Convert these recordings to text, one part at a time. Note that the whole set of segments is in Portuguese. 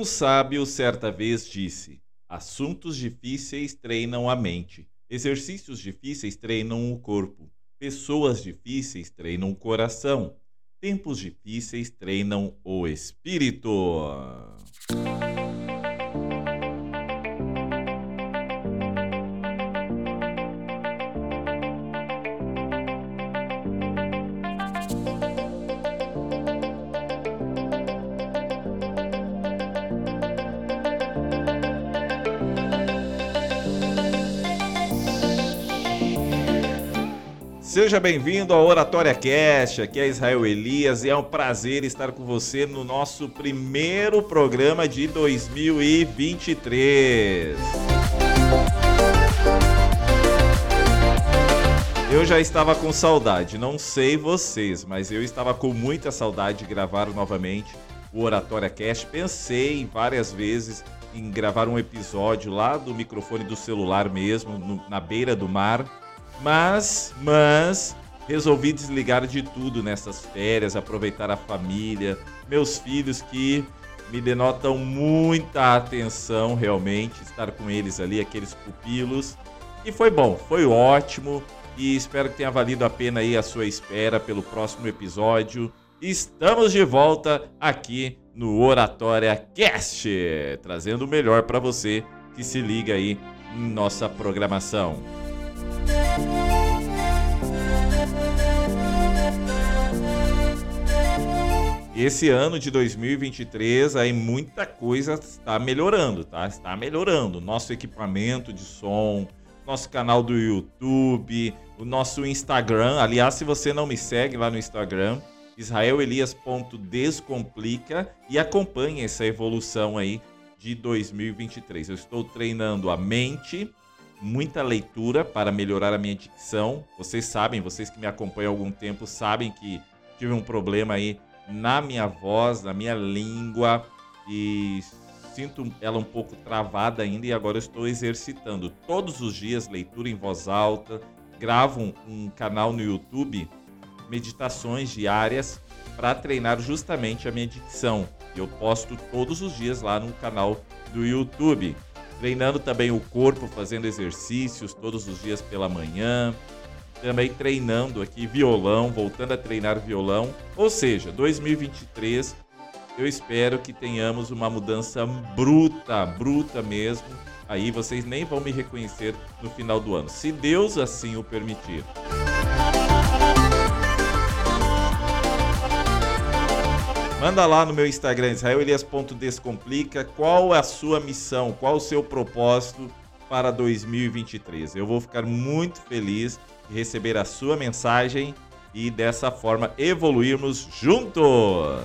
Um sábio certa vez disse: Assuntos difíceis treinam a mente, exercícios difíceis treinam o corpo, pessoas difíceis treinam o coração, tempos difíceis treinam o espírito. Seja bem-vindo ao Oratória Cast, aqui é Israel Elias e é um prazer estar com você no nosso primeiro programa de 2023. Eu já estava com saudade, não sei vocês, mas eu estava com muita saudade de gravar novamente o Oratória Cast. Pensei várias vezes em gravar um episódio lá do microfone do celular mesmo, no, na beira do mar mas, mas, resolvi desligar de tudo nessas férias, aproveitar a família, meus filhos que me denotam muita atenção realmente, estar com eles ali, aqueles pupilos. E foi bom, foi ótimo e espero que tenha valido a pena aí a sua espera pelo próximo episódio. Estamos de volta aqui no Oratória Cast, trazendo o melhor para você que se liga aí em nossa programação. Esse ano de 2023 aí muita coisa está melhorando, tá? Está melhorando. Nosso equipamento de som, nosso canal do YouTube, o nosso Instagram. Aliás, se você não me segue lá no Instagram, israelelias.descomplica e acompanhe essa evolução aí de 2023. Eu estou treinando a mente, muita leitura para melhorar a minha dicção. Vocês sabem, vocês que me acompanham há algum tempo sabem que tive um problema aí na minha voz, na minha língua e sinto ela um pouco travada ainda e agora estou exercitando todos os dias leitura em voz alta, gravo um, um canal no YouTube, meditações diárias para treinar justamente a minha dicção. Eu posto todos os dias lá no canal do YouTube, treinando também o corpo, fazendo exercícios todos os dias pela manhã, também treinando aqui violão, voltando a treinar violão. Ou seja, 2023 eu espero que tenhamos uma mudança bruta, bruta mesmo. Aí vocês nem vão me reconhecer no final do ano, se Deus assim o permitir. Manda lá no meu Instagram, israelelias.descomplica, qual a sua missão, qual o seu propósito para 2023. Eu vou ficar muito feliz receber a sua mensagem e dessa forma evoluirmos juntos.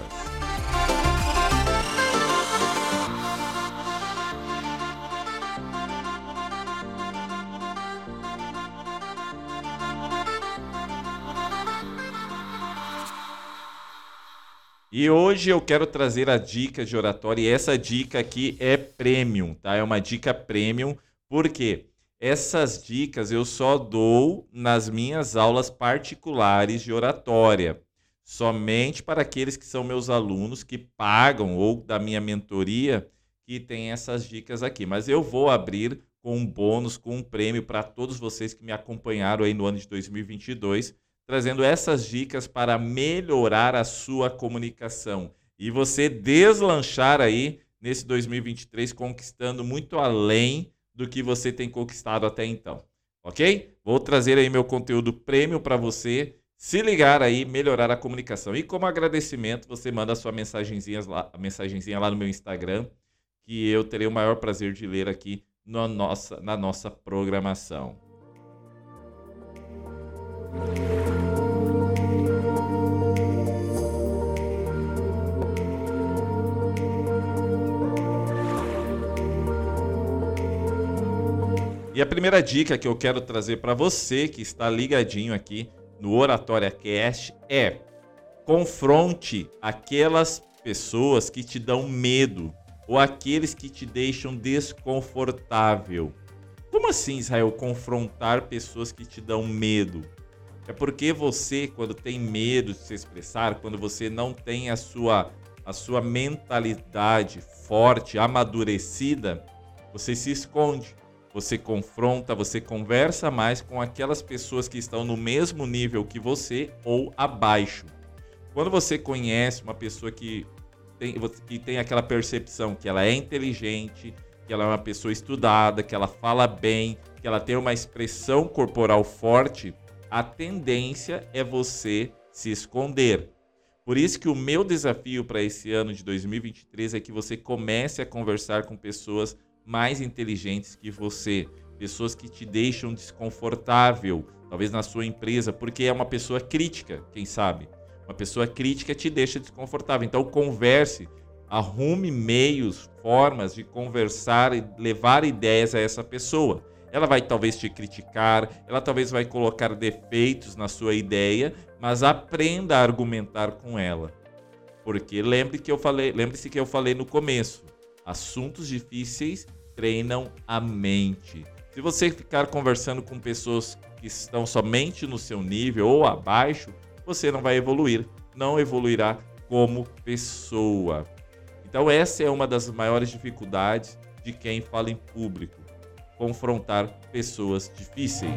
E hoje eu quero trazer a dica de oratória e essa dica aqui é premium, tá? É uma dica premium, por quê? Essas dicas eu só dou nas minhas aulas particulares de oratória, somente para aqueles que são meus alunos que pagam ou da minha mentoria que tem essas dicas aqui. Mas eu vou abrir com um bônus, com um prêmio para todos vocês que me acompanharam aí no ano de 2022, trazendo essas dicas para melhorar a sua comunicação e você deslanchar aí nesse 2023 conquistando muito além do que você tem conquistado até então. Ok? Vou trazer aí meu conteúdo prêmio para você se ligar aí, melhorar a comunicação. E como agradecimento, você manda a sua mensagenzinha lá, mensagenzinha lá no meu Instagram, que eu terei o maior prazer de ler aqui na nossa, na nossa programação. E a primeira dica que eu quero trazer para você que está ligadinho aqui no Oratória Cast é: confronte aquelas pessoas que te dão medo ou aqueles que te deixam desconfortável. Como assim, Israel, confrontar pessoas que te dão medo? É porque você, quando tem medo de se expressar, quando você não tem a sua a sua mentalidade forte, amadurecida, você se esconde, você confronta, você conversa mais com aquelas pessoas que estão no mesmo nível que você ou abaixo. Quando você conhece uma pessoa que tem, que tem aquela percepção que ela é inteligente, que ela é uma pessoa estudada, que ela fala bem, que ela tem uma expressão corporal forte, a tendência é você se esconder. Por isso que o meu desafio para esse ano de 2023 é que você comece a conversar com pessoas mais inteligentes que você, pessoas que te deixam desconfortável, talvez na sua empresa, porque é uma pessoa crítica, quem sabe. Uma pessoa crítica te deixa desconfortável. Então converse, arrume meios, formas de conversar e levar ideias a essa pessoa. Ela vai talvez te criticar, ela talvez vai colocar defeitos na sua ideia, mas aprenda a argumentar com ela. Porque lembre que eu falei, lembre-se que eu falei no começo, assuntos difíceis treinam a mente. Se você ficar conversando com pessoas que estão somente no seu nível ou abaixo, você não vai evoluir, não evoluirá como pessoa. Então essa é uma das maiores dificuldades de quem fala em público confrontar pessoas difíceis.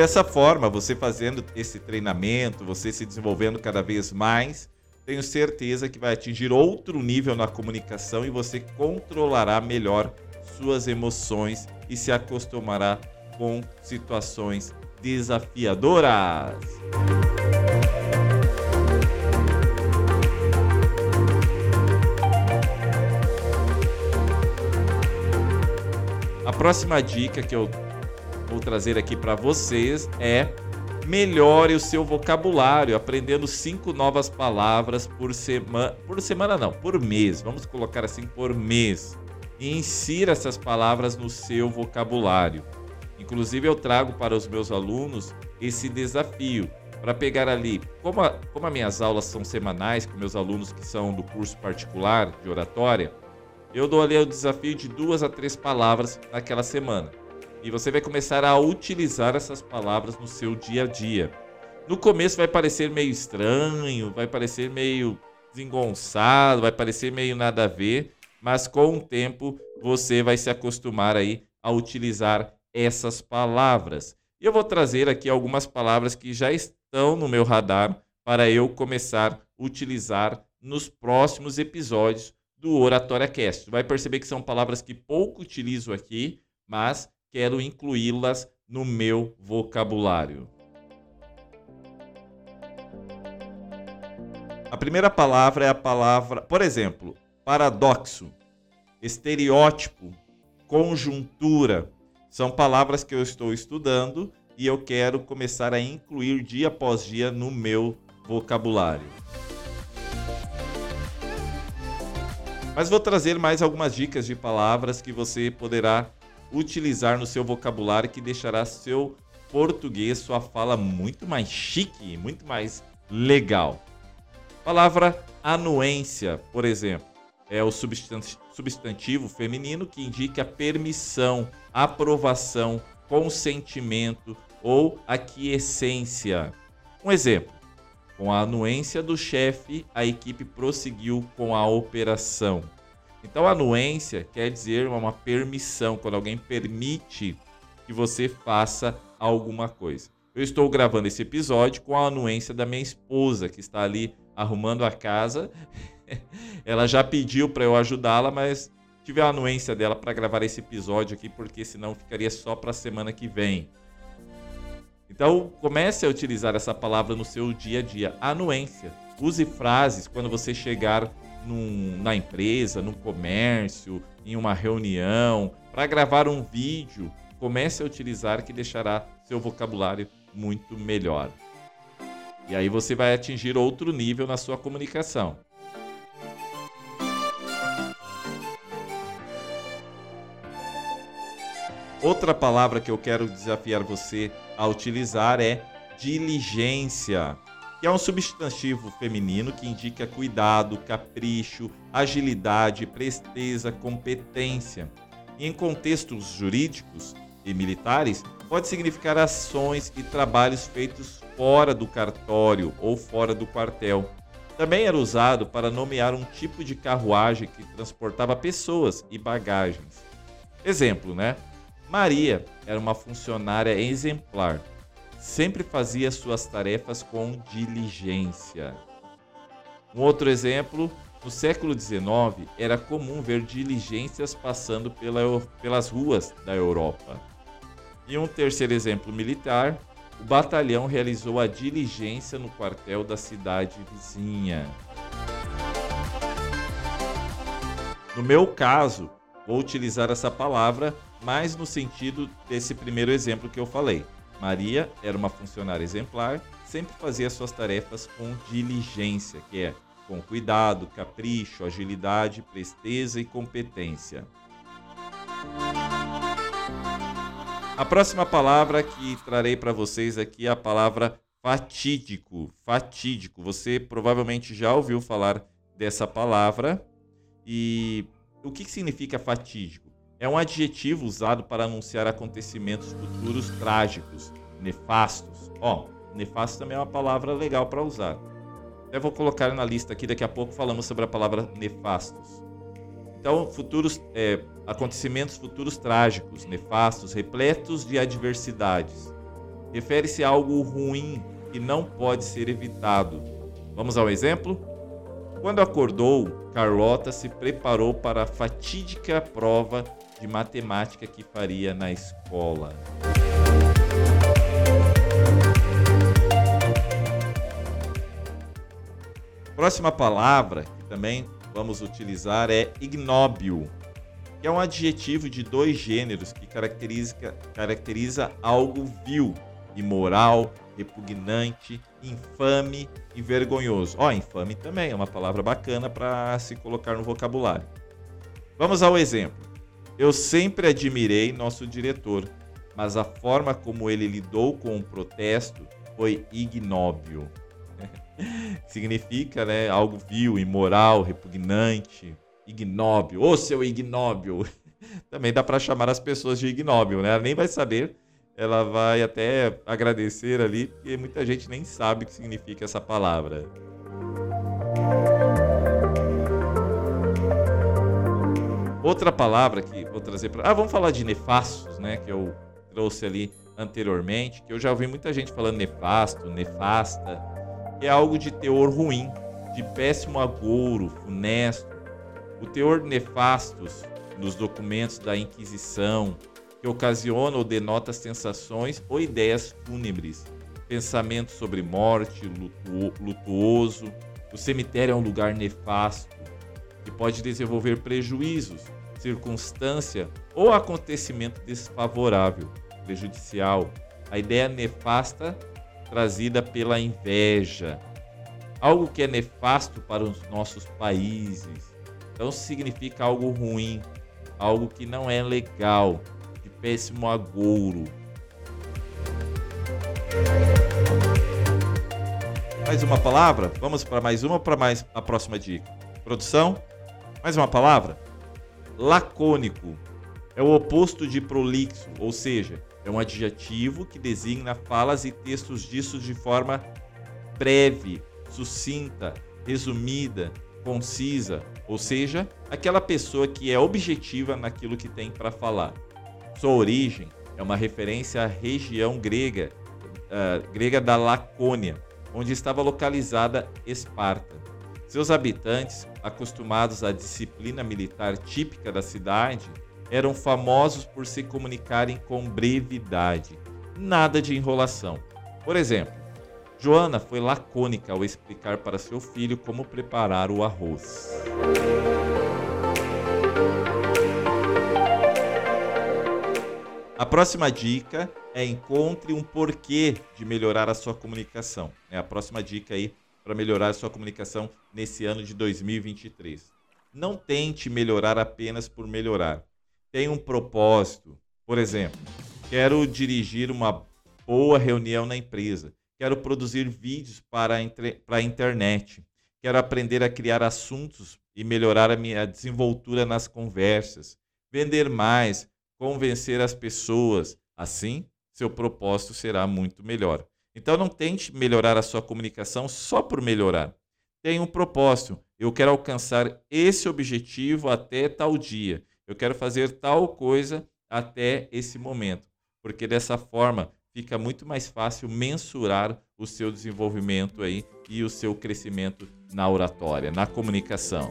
Dessa forma, você fazendo esse treinamento, você se desenvolvendo cada vez mais, tenho certeza que vai atingir outro nível na comunicação e você controlará melhor suas emoções e se acostumará com situações desafiadoras. A próxima dica que eu vou trazer aqui para vocês é melhore o seu vocabulário, aprendendo cinco novas palavras por semana, por semana não, por mês. Vamos colocar assim por mês. E insira essas palavras no seu vocabulário. Inclusive eu trago para os meus alunos esse desafio para pegar ali, como, a, como as minhas aulas são semanais com meus alunos que são do curso particular de oratória, eu dou ali o desafio de duas a três palavras naquela semana. E você vai começar a utilizar essas palavras no seu dia a dia. No começo vai parecer meio estranho, vai parecer meio desengonçado, vai parecer meio nada a ver, mas com o tempo você vai se acostumar aí a utilizar essas palavras. E eu vou trazer aqui algumas palavras que já estão no meu radar para eu começar a utilizar nos próximos episódios do Oratória Cast. Vai perceber que são palavras que pouco utilizo aqui, mas quero incluí-las no meu vocabulário. A primeira palavra é a palavra, por exemplo, paradoxo, estereótipo, conjuntura. São palavras que eu estou estudando e eu quero começar a incluir dia após dia no meu vocabulário. Mas vou trazer mais algumas dicas de palavras que você poderá utilizar no seu vocabulário que deixará seu português, sua fala muito mais chique, muito mais legal. Palavra anuência, por exemplo, é o substantivo feminino que indica permissão, aprovação, consentimento ou aquiescência. Um exemplo: com a anuência do chefe, a equipe prosseguiu com a operação. Então, anuência quer dizer uma permissão, quando alguém permite que você faça alguma coisa. Eu estou gravando esse episódio com a anuência da minha esposa, que está ali arrumando a casa. Ela já pediu para eu ajudá-la, mas tive a anuência dela para gravar esse episódio aqui, porque senão ficaria só para a semana que vem. Então, comece a utilizar essa palavra no seu dia a dia. Anuência. Use frases quando você chegar num, na empresa, no comércio, em uma reunião, para gravar um vídeo. Comece a utilizar que deixará seu vocabulário muito melhor. E aí você vai atingir outro nível na sua comunicação. Outra palavra que eu quero desafiar você a utilizar é diligência, que é um substantivo feminino que indica cuidado, capricho, agilidade, presteza, competência. E em contextos jurídicos e militares, pode significar ações e trabalhos feitos fora do cartório ou fora do quartel. Também era usado para nomear um tipo de carruagem que transportava pessoas e bagagens. Exemplo, né? Maria era uma funcionária exemplar. Sempre fazia suas tarefas com diligência. Um outro exemplo, no século XIX era comum ver diligências passando pela, pelas ruas da Europa. E um terceiro exemplo militar, o batalhão realizou a diligência no quartel da cidade vizinha. No meu caso, vou utilizar essa palavra mais no sentido desse primeiro exemplo que eu falei. Maria era uma funcionária exemplar, sempre fazia suas tarefas com diligência, que é com cuidado, capricho, agilidade, presteza e competência. A próxima palavra que trarei para vocês aqui é a palavra fatídico. Fatídico. Você provavelmente já ouviu falar dessa palavra. E o que significa fatídico? É um adjetivo usado para anunciar acontecimentos futuros trágicos, nefastos. Ó, nefasto também é uma palavra legal para usar. Até vou colocar na lista aqui, daqui a pouco falamos sobre a palavra nefastos. Então, futuros é, acontecimentos futuros trágicos, nefastos, repletos de adversidades. Refere-se a algo ruim que não pode ser evitado. Vamos ao exemplo? Quando acordou, Carlota se preparou para a fatídica prova de matemática que faria na escola. Próxima palavra que também vamos utilizar é ignóbil, que é um adjetivo de dois gêneros que caracteriza, caracteriza algo vil, imoral, repugnante, infame e vergonhoso. Ó, oh, infame também é uma palavra bacana para se colocar no vocabulário. Vamos ao exemplo. Eu sempre admirei nosso diretor, mas a forma como ele lidou com o protesto foi ignóbil. Significa, né, algo vil, imoral, repugnante, ignóbil. Ô, seu ignóbil! Também dá para chamar as pessoas de ignóbil, né? Ela nem vai saber, ela vai até agradecer ali, porque muita gente nem sabe o que significa essa palavra. Outra palavra que vou trazer para. Ah, vamos falar de nefastos, né? Que eu trouxe ali anteriormente, que eu já ouvi muita gente falando nefasto, nefasta é algo de teor ruim, de péssimo agouro, funesto. O teor nefastos nos documentos da Inquisição, que ocasiona ou denota sensações ou ideias fúnebres, pensamento sobre morte, lutu lutuoso. O cemitério é um lugar nefasto, que pode desenvolver prejuízos, circunstância ou acontecimento desfavorável, prejudicial. A ideia nefasta trazida pela inveja, algo que é nefasto para os nossos países. Então significa algo ruim, algo que não é legal, de péssimo agouro. Mais uma palavra? Vamos para mais uma ou para mais a próxima dica? Produção? Mais uma palavra? Lacônico. É o oposto de prolixo, ou seja, é um adjetivo que designa falas e textos disso de forma breve, sucinta, resumida, concisa, ou seja, aquela pessoa que é objetiva naquilo que tem para falar. Sua origem é uma referência à região grega, uh, grega da Lacônia, onde estava localizada Esparta. Seus habitantes, acostumados à disciplina militar típica da cidade, eram famosos por se comunicarem com brevidade, nada de enrolação. Por exemplo, Joana foi lacônica ao explicar para seu filho como preparar o arroz. A próxima dica é encontre um porquê de melhorar a sua comunicação. É a próxima dica aí para melhorar a sua comunicação nesse ano de 2023. Não tente melhorar apenas por melhorar tem um propósito. Por exemplo, quero dirigir uma boa reunião na empresa, quero produzir vídeos para a internet, quero aprender a criar assuntos e melhorar a minha desenvoltura nas conversas, vender mais, convencer as pessoas. Assim, seu propósito será muito melhor. Então não tente melhorar a sua comunicação só por melhorar. Tenha um propósito. Eu quero alcançar esse objetivo até tal dia. Eu quero fazer tal coisa até esse momento. Porque dessa forma fica muito mais fácil mensurar o seu desenvolvimento aí e o seu crescimento na oratória, na comunicação.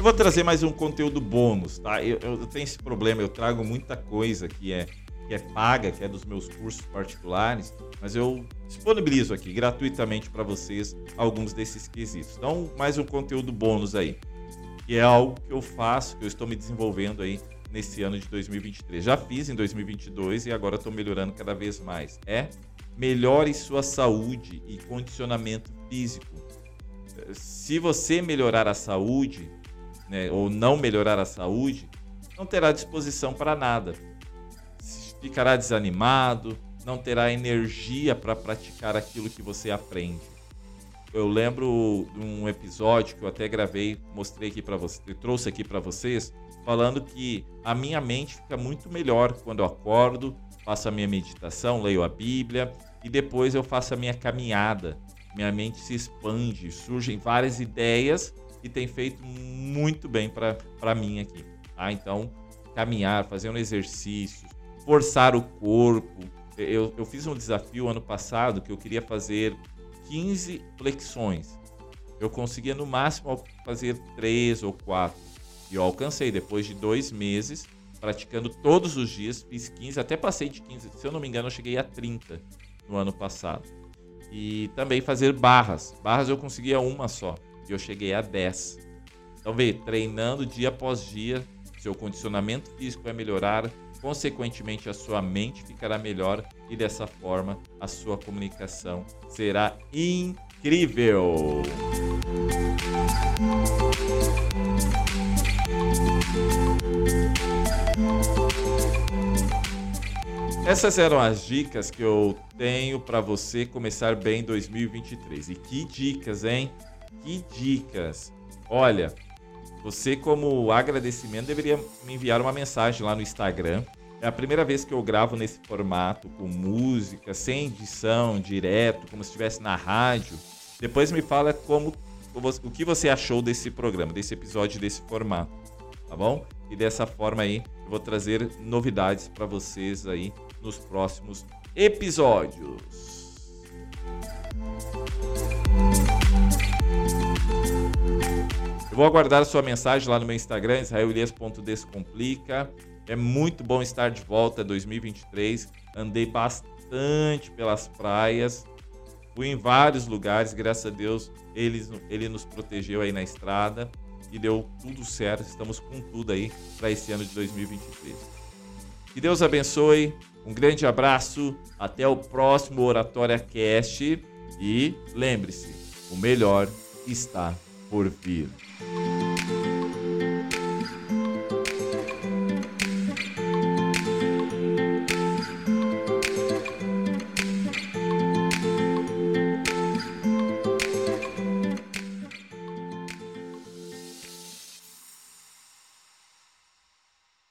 Eu vou trazer mais um conteúdo bônus, tá? Eu, eu, tenho esse problema, eu trago muita coisa que é, que é paga, que é dos meus cursos particulares, mas eu disponibilizo aqui gratuitamente para vocês alguns desses quesitos. Então, mais um conteúdo bônus aí, que é algo que eu faço, que eu estou me desenvolvendo aí nesse ano de 2023. Já fiz em 2022 e agora estou melhorando cada vez mais. É melhore sua saúde e condicionamento físico. Se você melhorar a saúde, né, ou não melhorar a saúde, não terá disposição para nada. Ficará desanimado, não terá energia para praticar aquilo que você aprende. Eu lembro de um episódio que eu até gravei, mostrei aqui para você, trouxe aqui para vocês, falando que a minha mente fica muito melhor quando eu acordo, faço a minha meditação, leio a Bíblia e depois eu faço a minha caminhada. Minha mente se expande, surgem várias ideias e tem feito muito bem para mim aqui. Tá? Então, caminhar, fazer um exercício, forçar o corpo. Eu, eu fiz um desafio ano passado que eu queria fazer 15 flexões. Eu conseguia no máximo fazer 3 ou 4. E eu alcancei depois de dois meses, praticando todos os dias, fiz 15, até passei de 15. Se eu não me engano, eu cheguei a 30 no ano passado. E também fazer barras. Barras eu conseguia uma só e eu cheguei a 10. Então, vê, treinando dia após dia, seu condicionamento físico vai melhorar, consequentemente a sua mente ficará melhor e dessa forma a sua comunicação será incrível. Essas eram as dicas que eu tenho para você começar bem 2023. E que dicas, hein? Que dicas! Olha, você como agradecimento deveria me enviar uma mensagem lá no Instagram. É a primeira vez que eu gravo nesse formato, com música, sem edição, direto, como se estivesse na rádio. Depois me fala como o que você achou desse programa, desse episódio, desse formato, tá bom? E dessa forma aí eu vou trazer novidades para vocês aí nos próximos episódios. Eu vou aguardar a sua mensagem lá no meu Instagram, israelias.descomplica. É muito bom estar de volta 2023. Andei bastante pelas praias. Fui em vários lugares, graças a Deus, ele, ele nos protegeu aí na estrada e deu tudo certo. Estamos com tudo aí para esse ano de 2023. Que Deus abençoe. Um grande abraço. Até o próximo Oratória Cast. E lembre-se, o melhor está por vir.